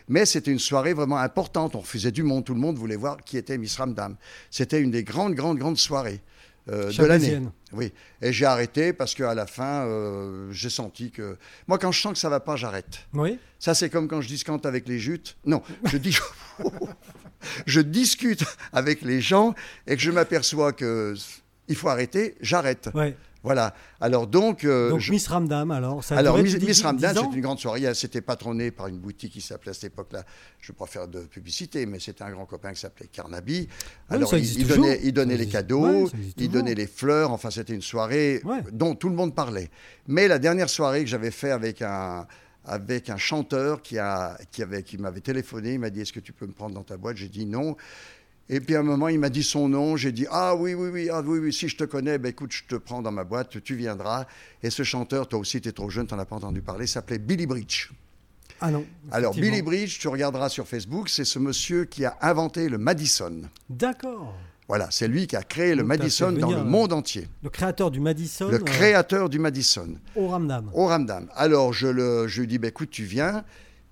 Mais c'était une soirée vraiment importante, on refusait du monde, tout le monde voulait voir qui était Miss Ramdam. C'était une des grandes, grandes, grandes soirées euh, de l'année. Oui, et j'ai arrêté parce qu'à la fin, euh, j'ai senti que... Moi, quand je sens que ça va pas, j'arrête. Oui. Ça, c'est comme quand je discante avec les jutes. Non, je dis. je discute avec les gens et que je m'aperçois que il faut arrêter, j'arrête. Ouais. Voilà. Alors donc. euh, Donc je- Miss Ramdam alors. Ça alors, Miss, ans c'est une grande soirée. C'était patronné par une boutique qui s'appelait à cette époque-là, je ne veux pas faire de publicité, mais c'était un grand copain qui s'appelait Carnaby. Alors, il, donnait, il donnait Ça les cadeaux, ouais, il donnait les fleurs. Enfin, c'était une soirée Ouais. dont tout le monde parlait. Mais la dernière soirée que j'avais fait avec un avec un chanteur qui, a, qui, avait, qui m'avait téléphoné, il m'a dit Est-ce que tu peux me prendre dans ta boîte? J'ai dit non. Et puis à un moment, il m'a dit son nom. J'ai dit Ah oui, oui, oui, ah, oui, oui, si je te connais, ben, écoute, je te prends dans ma boîte, tu viendras. Et ce chanteur, toi aussi, tu es trop jeune, tu n'en as pas entendu parler, s'appelait Billy Bridge. Ah non. Alors. Billy Bridge, tu regarderas sur Facebook, c'est ce monsieur qui a inventé le Madison. D'accord. Voilà, c'est lui qui a créé le Donc, Madison dans le monde entier. Le créateur du Madison. Le euh, créateur du Madison, au Ramdam. au Ramdam. Alors, je, le, je lui dis, bah, écoute, tu viens.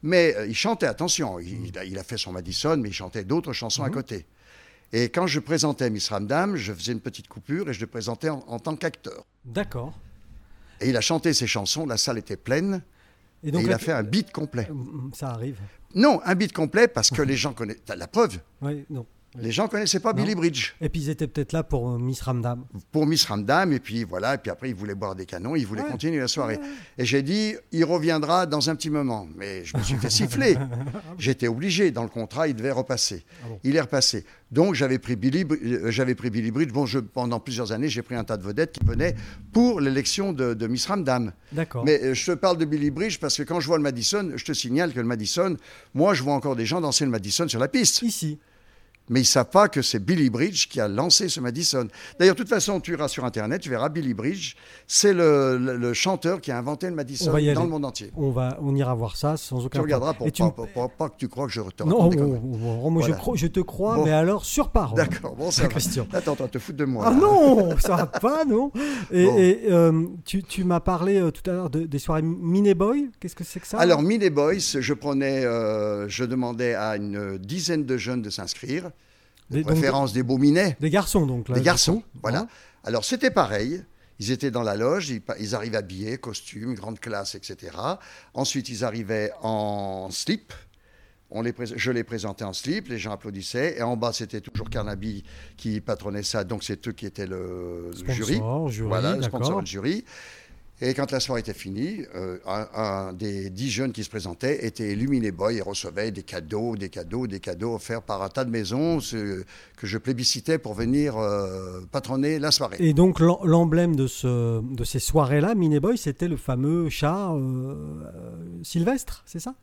Mais euh, il chantait, attention, il, il a, il a fait son Madison, mais il chantait d'autres chansons à Mhm. côté. Et quand je présentais Miss Ramdam, je faisais une petite coupure et je le présentais en, en tant qu'acteur. D'accord. Et il a chanté ses chansons, la salle était pleine. Et, donc, il a fait un beat complet. Ça arrive. Non, un beat complet parce que les gens connaissent. La preuve. Oui, non. Les gens connaissaient pas Billy Bridge. Et puis ils étaient peut-être là pour euh, Miss Ramdam. Pour Miss Ramdam, et puis voilà, et puis après ils voulaient boire des canons, ils voulaient continuer la soirée. Et j'ai dit, il reviendra dans un petit moment. Mais je me suis fait siffler. J'étais obligé, dans le contrat, il devait repasser. Ah il est repassé. Donc j'avais pris Billy, euh, j'avais pris Billy Bridge. Bon, je, pendant plusieurs années, j'ai pris un tas de vedettes qui venaient pour l'élection de, Miss Ramdam. D'accord. Mais euh, je te parle de Billy Bridge parce que quand je vois le Madison, je te signale que le Madison, moi je vois encore des gens danser le Madison sur la piste. Ici mais ils ne savent pas que c'est Billy Bridge qui a lancé ce Madison. D'ailleurs, de toute façon, tu iras sur Internet, tu verras Billy Bridge. C'est le, chanteur qui a inventé le Madison dans le monde entier. On, va, on ira voir ça sans aucun Tu regarderas pour, pas, pas, que tu crois que je te Non, moi je, je, te crois, mais alors sur parole. D'accord, bon, ça Christian. Attends, attends, te fous de moi. Ah non, ça va pas, non. Et, euh, tu, tu m'as parlé euh, tout à l'heure de, des soirées Mini Boy. Qu'est-ce que c'est que ça? Alors, Mini Boys, je prenais, euh, je demandais à une dizaine de jeunes de s'inscrire. Des, préférence des beaux minets. Des garçons, donc. Là, des garçons, voilà. Alors, c'était pareil. Ils étaient dans la loge, ils, ils, arrivaient habillés, costumes, grande classe, etc. Ensuite, ils arrivaient en slip. On les je les présentais en slip, les gens applaudissaient. Et en bas, c'était toujours Carnaby qui patronnait ça. Donc, c'est eux qui étaient le, jury. jury. Voilà, le sponsor du jury. Et quand la soirée était finie, euh, un, des dix jeunes qui se présentaient était illuminé boy et recevait des cadeaux, des cadeaux, des cadeaux offerts par un tas de maisons que je plébiscitais pour venir euh, patronner la soirée. Et donc l'emblème de, ce, de ces soirées-là, Miné Boy, c'était le fameux chat euh, sylvestre, c'est ça?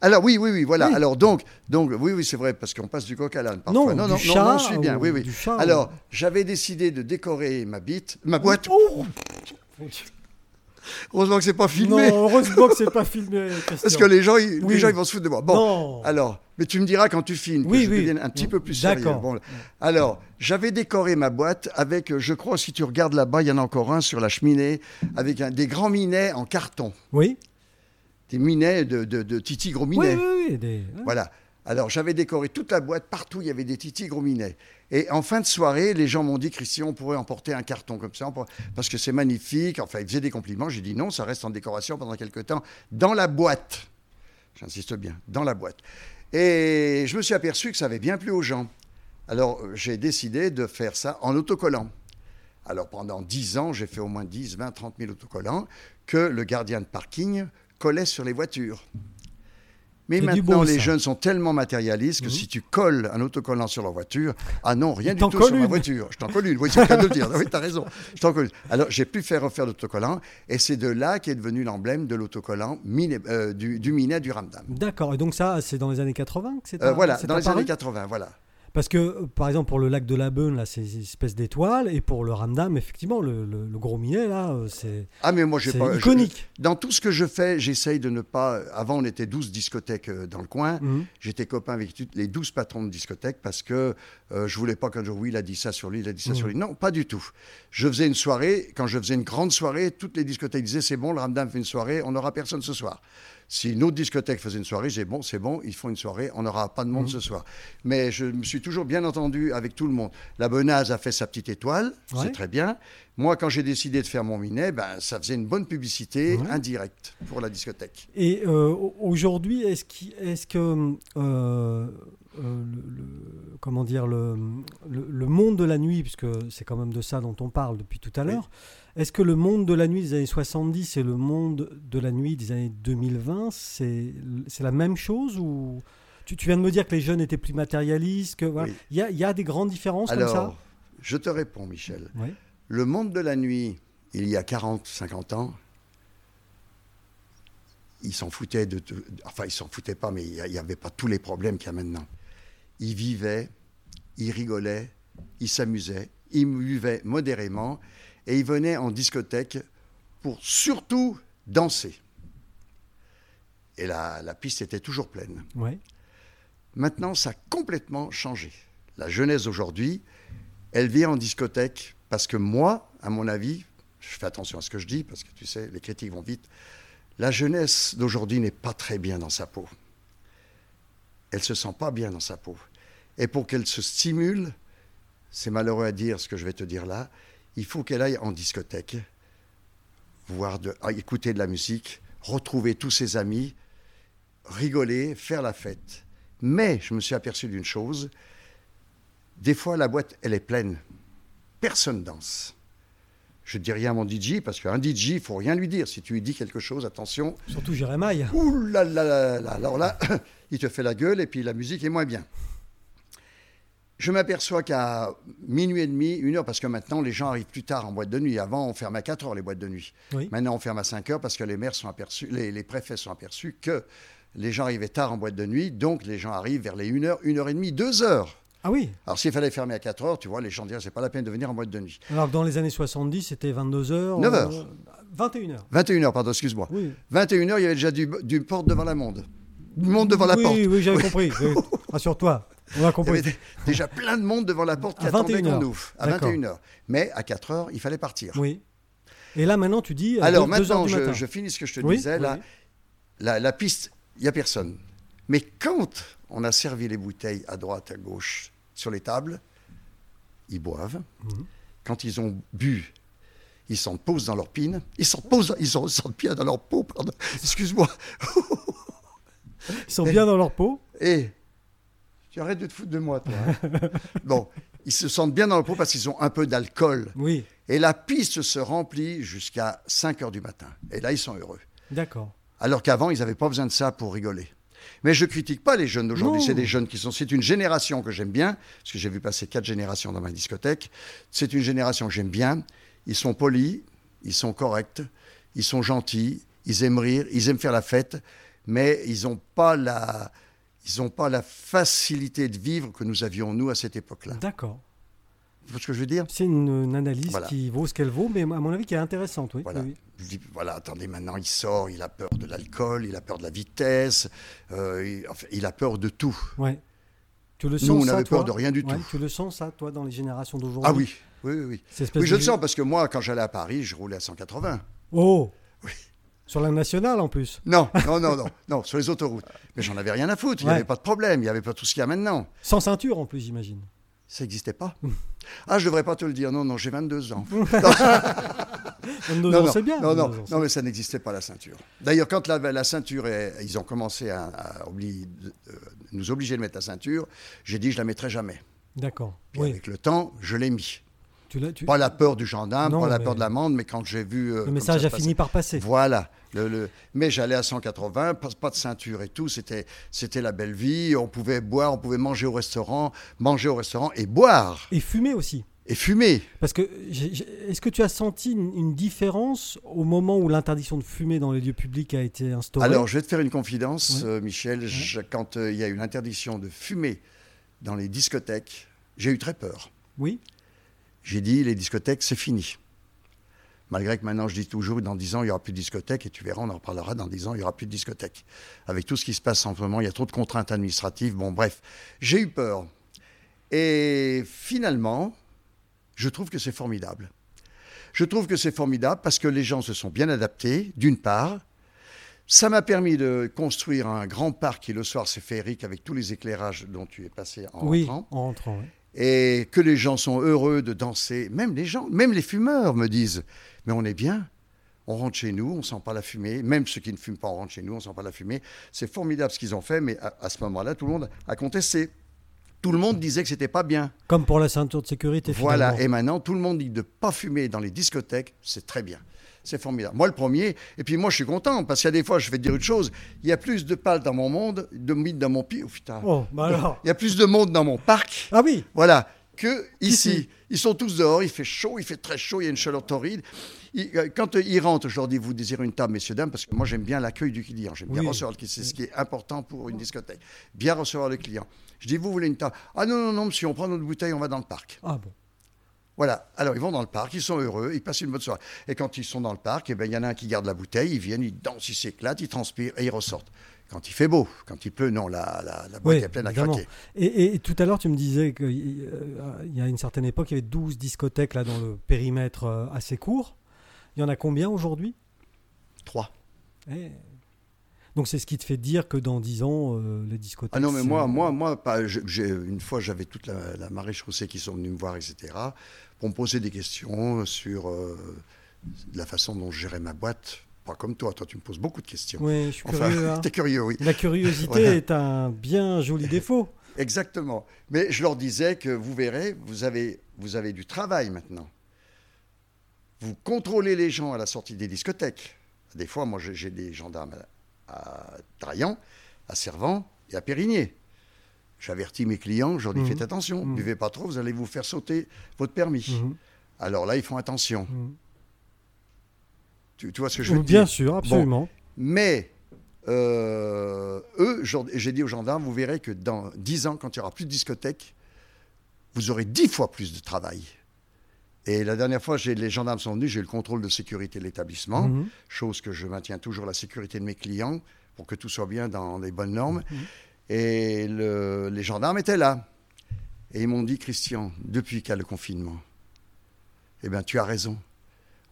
Alors oui, oui, oui, voilà. Alors donc, donc, oui, oui, c'est vrai parce qu'on passe du coq à l'âne parfois. Non, non, non, non, je suis bien. Oui, oui. Alors, j'avais décidé de décorer ma bite, ma boîte. Oh Heureusement que c'est pas filmé. Non, heureusement que c'est pas filmé. Parce que les gens, ils, les gens, ils vont se foutre de moi. Bon, alors, mais tu me diras quand tu filmes, oui, que je devienne un petit peu plus sérieux. Bon, alors, j'avais décoré ma boîte avec, je crois, si tu regardes là-bas, il y en a encore un sur la cheminée, avec un, des grands minets en carton. Oui. Des minets de, de, de titi gros minets. Oui, oui, oui. Voilà. Alors j'avais décoré toute la boîte, partout il y avait des titis gros minets. Et en fin de soirée, les gens m'ont dit, Christian, on pourrait emporter un carton comme ça, parce que c'est magnifique. Enfin, ils faisaient des compliments. J'ai dit non, ça reste en décoration pendant quelques temps, dans la boîte. J'insiste bien, dans la boîte. Et je me suis aperçu que ça avait bien plu aux gens. Alors j'ai décidé de faire ça en autocollant. Alors pendant 10 ans, j'ai fait au moins 10, 20, 30 000 autocollants que le gardien de parking collait sur les voitures. Mais maintenant, les jeunes sont tellement matérialistes que mhm. si tu colles un autocollant sur leur voiture, ah non, rien du tout sur ma voiture. Je t'en colle une. Oui, c'est le cas de le dire. Oui, tu as raison. Je t'en colle une. Alors, j'ai pu faire refaire l'autocollant et c'est de là qu'est devenu l'emblème de l'autocollant euh, du, du Minet du Ramdam. D'accord. Et donc, ça, c'est dans les années 80 que c'est euh, Voilà, dans les années 80, voilà. Parce que, euh, par exemple, pour le lac de la Beune, là, c'est une espèce d'étoile. Et pour le Ramdam, effectivement, le, gros minet, là, euh, c'est ah, mais moi, j'ai pas, iconique. dans tout ce que je fais, j'essaye de ne pas... Avant, on était 12 discothèques euh, dans le coin. Mhm. J'étais copain avec les 12 patrons de discothèques parce que je je voulais pas qu'un jour, oui, il a dit ça sur lui, il a dit ça sur mhm. lui. Non, pas du tout. Je faisais une soirée. Quand je faisais une grande soirée, toutes les discothèques disaient, c'est bon, le Ramdam fait une soirée, on n'aura personne ce soir. Si une autre discothèque faisait une soirée, j'ai bon, c'est bon, ils font une soirée, on n'aura pas de monde mhm. ce soir. Mais je me suis toujours bien entendu avec tout le monde. La Benaze a fait sa petite étoile, c'est très bien. Moi, quand j'ai décidé de faire mon minet, ben, ça faisait une bonne publicité indirecte pour la discothèque. Et euh, aujourd'hui, est-ce est que euh, euh, le, comment dire le, le, monde de la nuit, puisque c'est quand même de ça dont on parle depuis tout à l'heure, est-ce que le monde de la nuit des années 70 et le monde de la nuit des années 2020, c'est la même chose ou tu, tu, viens de me dire que les jeunes étaient plus matérialistes, que il y, a, y, a, des grandes différences comme ça? Je te réponds, Michel. Le monde de la nuit, il y a 40, 50 ans, ils s'en foutaient de, enfin ils s'en foutaient pas, mais il n'y avait pas tous les problèmes qu'il y a maintenant. Ils vivaient, ils rigolaient, ils s'amusaient, ils buvaient modérément et ils venaient en discothèque pour surtout danser. Et la, la piste était toujours pleine. Maintenant, ça a complètement changé. La jeunesse d'aujourd'hui, elle vient en discothèque parce que moi, à mon avis, je fais attention à ce que je dis parce que tu sais, les critiques vont vite. La jeunesse d'aujourd'hui n'est pas très bien dans sa peau. Elle se sent pas bien dans sa peau. Et pour qu'elle se stimule, c'est malheureux à dire ce que je vais te dire là, il faut qu'elle aille en discothèque, voir de, ah, écouter de la musique, retrouver tous ses amis, rigoler, faire la fête. Mais je me suis aperçu d'une chose, des fois la boîte, elle est pleine. Personne danse. Je ne dis rien à mon DJ parce qu'un DJ, il faut rien lui dire. Si tu lui dis quelque chose, attention. Surtout Jérémy. Ouh là là là là. Alors là, il te fait la gueule et puis la musique est moins bien. Je m'aperçois qu'à minuit et demi, une heure, parce que maintenant les gens arrivent plus tard en boîte de nuit. Avant, on ferme à 4 heures les boîtes de nuit. Oui. Maintenant, on ferme à 5 heures parce que les maires sont aperçus, les, les préfets sont aperçus que les gens arrivaient tard en boîte de nuit. Donc, les gens arrivent vers les 1 heure, 1 heure et demie, 2 heures. Ah oui Alors, s'il fallait fermer à 4 heures, tu vois, les gens diraient c'est pas la peine de venir en boîte de nuit. Alors que dans les années 70, c'était 22h. 9 heures. 21h. 21 heures, pardon, excuse-moi. Oui. 21 heures, il y avait déjà du, du porte devant la monde. Du monde devant la oui, porte. Oui, j'avais compris. Oui. Rassure-toi, on a Il y compris. avait déjà plein de monde devant la porte qui À attendait 21 qu'on ouvre. À D'accord. 21 heures. Mais à 4 heures, il fallait partir. Oui. Et là, maintenant, tu dis. euh, Alors deux- maintenant, je, matin. je finis ce que je te Oui, disais. Là, la, la piste, il n'y a personne. Mais quand on a servi les bouteilles à droite, à gauche, sur les tables, ils boivent. Mhm. Quand ils ont bu, ils s'en posent dans leur pine. Ils s'en posent, ils s'en bien dans leur peau, pardon. Excuse-moi. Ils sont bien dans leur peau. Et tu arrêtes de te foutre de moi, toi. hein. bon, ils se sentent bien dans leur peau parce qu'ils ont un peu d'alcool. Oui, Et la piste se remplit jusqu'à 5 heures du matin. Et là, ils sont heureux. d'accord. Alors qu'avant, ils n'avaient pas besoin de ça pour rigoler. Mais je critique pas les jeunes d'aujourd'hui. C'est des jeunes qui sont. C'est une génération que j'aime bien, parce que j'ai vu passer quatre générations dans ma discothèque. C'est une génération que j'aime bien. Ils sont polis, ils sont corrects, ils sont gentils, ils aiment rire, ils aiment faire la fête, mais ils n'ont pas la, ils ont pas la facilité de vivre que nous avions nous à cette époque-là. D'accord. Tu vois ce que je veux dire? C'est une, une analyse Voilà. qui vaut ce qu'elle vaut, mais à mon avis qui est intéressante. Oui. Voilà. oui. Je dis, voilà, attendez, maintenant il sort, il a peur de l'alcool, il a peur de la vitesse, euh, il, enfin, il a peur de tout. Ouais. Tu le sens Nous, on ça, avait toi peur de rien du Ouais, tout. Tu le sens ça, toi, dans les générations d'aujourd'hui? Ah oui, oui, oui. Oui, Oui, je de- le sens parce que moi, quand j'allais à Paris, je roulais à 180. Oh Sur la nationale en plus. Non, non, non, non, non, sur les autoroutes. Mais j'en avais rien à foutre, il n'y Ouais. avait pas de problème, il n'y avait pas tout ce qu'il y a maintenant. Sans ceinture en plus, j'imagine. Ça n'existait pas. Ah, je ne devrais pas te le dire, non, non, j'ai 22 ans. 22 non, c'est bien. Non, non, 22 ans, c'est- non, mais ça n'existait pas la ceinture. D'ailleurs, quand la, la ceinture, est- ils ont commencé à, euh, nous obliger de mettre la ceinture, j'ai dit je la mettrai jamais. D'accord. Oui. avec le temps, je l'ai mis. Tu l'as- tu- Pas la peur du gendarme, Non, pas la mais- peur de l'amende, mais quand j'ai vu. euh, Le message a fini par passer. Voilà. Le, le- Mais j'allais à 180, pas, pas de ceinture et tout. C'était, c'était la belle vie. On pouvait boire, on pouvait manger au restaurant, manger au restaurant et boire Et fumer aussi. et fumer. Parce que est-ce que tu as senti une, une différence au moment où l'interdiction de fumer dans les lieux publics a été instaurée? Alors, je vais te faire une confidence, Ouais. euh, Michel. Je- quand euh, il y a eu l'interdiction de fumer dans les discothèques, j'ai eu très peur. Oui. J'ai dit, les discothèques, c'est fini. Malgré que maintenant, je dis toujours, dans 10 ans, il n'y aura plus de discothèques, et tu verras, on en reparlera, dans 10 ans, il n'y aura plus de discothèques. Avec tout ce qui se passe en ce moment, il y a trop de contraintes administratives. Bon, bref, j'ai eu peur. Et finalement, je trouve que c'est formidable. Je trouve que c'est formidable parce que les gens se sont bien adaptés, d'une part. Ça m'a permis de construire un grand parc qui, le soir, c'est féerique avec tous les éclairages dont tu es passé en oui, rentrant en rentrant. oui. Et que les gens sont heureux de danser. Même les gens, même les fumeurs me disent, mais on est bien. On rentre chez nous, on sent pas la fumée. Même ceux qui ne fument pas, on rentre chez nous, on sent pas la fumée. C'est formidable ce qu'ils ont fait, mais à, à ce moment-là, tout le monde a contesté. Tout le monde disait que c'était pas bien. Comme pour la ceinture de sécurité. Voilà. finalement. Et maintenant, tout le monde dit de pas fumer dans les discothèques, c'est très bien. C'est formidable. Moi, le premier. Et puis moi, je suis content parce qu'il y a des fois, je vais te dire une chose. Il y a plus de pales dans mon monde, de mythes dans mon pied. Oh, putain. Oh, bah alors. Il y a plus de monde dans mon parc. Ah oui. Voilà, que ici. Ici. Ils sont tous dehors, il fait chaud, il fait très chaud, il y a une chaleur torride. Ils- euh, quand euh, ils rentrent, je leur dis, vous désirez une table, messieurs, dames, parce que moi j'aime bien l'accueil du client, j'aime bien recevoir le client, c'est ce qui est important pour une discothèque, bien recevoir le client. Je dis, vous voulez une table? Ah non, non, non, monsieur, on prend notre bouteille, on va dans le parc. Ah bon. Voilà, alors ils vont dans le parc, ils sont heureux, ils passent une bonne soirée. Et quand ils sont dans le parc, eh ben, il y en a un qui garde la bouteille, ils viennent, ils dansent, ils s'éclatent, ils transpirent et ils ressortent. Quand il fait beau, quand il pleut, non, la, la, la boîte Oui, est pleine à craquer. Et, et tout à l'heure, tu me disais qu'il y a une certaine époque, il y avait 12 discothèques là, dans le périmètre euh, assez court. Il y en a combien aujourd'hui? Trois. Eh. Donc c'est ce qui te fait dire que dans 10 ans, euh, les discothèques... Ah non, mais moi, moi, moi pas, je- j'ai- une fois, j'avais toute la, la marée chaussée qui sont venus me voir, etc., pour me poser des questions sur euh, la façon dont je gérais ma boîte. Pas comme toi, toi tu me poses beaucoup de questions. Oui, je suis Enfin, curieux. hein. t'es curieux, oui. La curiosité Voilà. est un bien joli défaut. Exactement. Mais je leur disais que vous verrez, vous avez, vous avez du travail maintenant. Vous contrôlez les gens à la sortie des discothèques. Des fois, moi, j'ai des gendarmes à, Traillan, à Servan et à Périgné. J'avertis mes clients, je leur dis Mhm. faites attention, Mhm. buvez pas trop, vous allez vous faire sauter votre permis. Mhm. Alors là, ils font attention. Tu, tu vois ce que je veux dire Bien sûr, absolument. Mais euh, eux, j'ai dit aux gendarmes, vous verrez que dans 10 ans, quand il n'y aura plus de discothèque, vous aurez 10 fois plus de travail. Et la dernière fois, les gendarmes sont venus, j'ai eu le contrôle de sécurité de l'établissement, Mhm. chose que je maintiens toujours la sécurité de mes clients pour que tout soit bien dans les bonnes normes. Mhm. Et le- les gendarmes étaient là. Et ils m'ont dit, Christian, depuis qu'il y a le confinement, eh bien, tu as raison.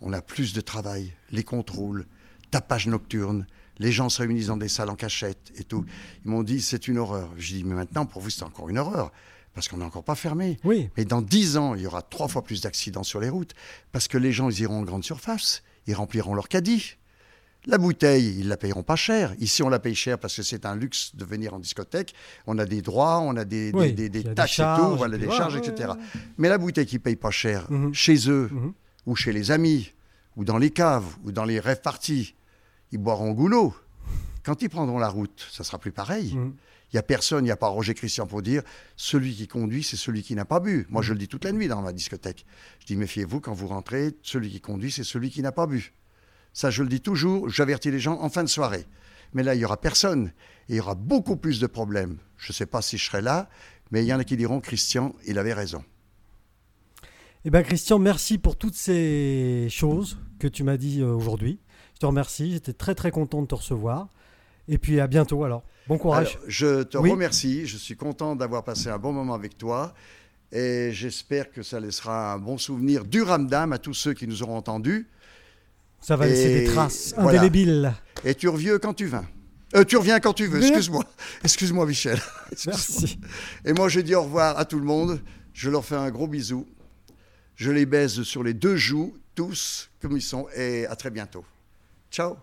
On a plus de travail, les contrôles, tapage nocturne, les gens se réunissent dans des salles en cachette et tout. Ils m'ont dit, c'est une horreur. J'ai dit, mais maintenant, pour vous, c'est encore une horreur, parce qu'on n'est encore pas fermé. Oui. Mais dans 10 ans, il y aura trois fois plus d'accidents sur les routes, parce que les gens, ils iront en grande surface, ils rempliront leur caddie. La bouteille, ils la payeront pas cher. Ici, on la paye cher parce que c'est un luxe de venir en discothèque. On a des droits, on a des, Oui, des- des taxes et charges, tout, voilà, des charges, etc. ouais, Mais la bouteille qui paye pas cher, Mhm. chez eux, Mhm. ou chez les amis, ou dans les caves, ou dans les rêves parties, ils boiront goulot. Quand ils prendront la route, ça sera plus pareil. Mhm. Il n'y a personne, il n'y a pas Roger Christian pour dire celui qui conduit, c'est celui qui n'a pas bu. Moi, je le dis toute la nuit dans ma discothèque. Je dis méfiez-vous quand vous rentrez, celui qui conduit, c'est celui qui n'a pas bu. Ça, je le dis toujours, j'avertis les gens en fin de soirée. Mais là, il n'y aura personne. Et il y aura beaucoup plus de problèmes. Je ne sais pas si je serai là, mais il y en a qui diront Christian, il avait raison. Eh bien, Christian, merci pour toutes ces choses que tu m'as dit euh, aujourd'hui. Je te remercie. J'étais très, très content de te recevoir. Et puis, à bientôt alors. Bon courage. Alors, je te Oui. remercie. Je suis content d'avoir passé un bon moment avec toi. Et j'espère que ça laissera un bon souvenir du Ramdam à tous ceux qui nous auront entendus. Ça va laisser des traces voilà. indélébiles. Et tu reviens quand tu viens. Euh, tu reviens quand tu veux, excuse-moi. Excuse-moi, Michel. Merci. Et moi, je dis au revoir à tout le monde. Je leur fais un gros bisou. Je les baise sur les deux joues, tous, comme ils sont. Et à très bientôt. Ciao.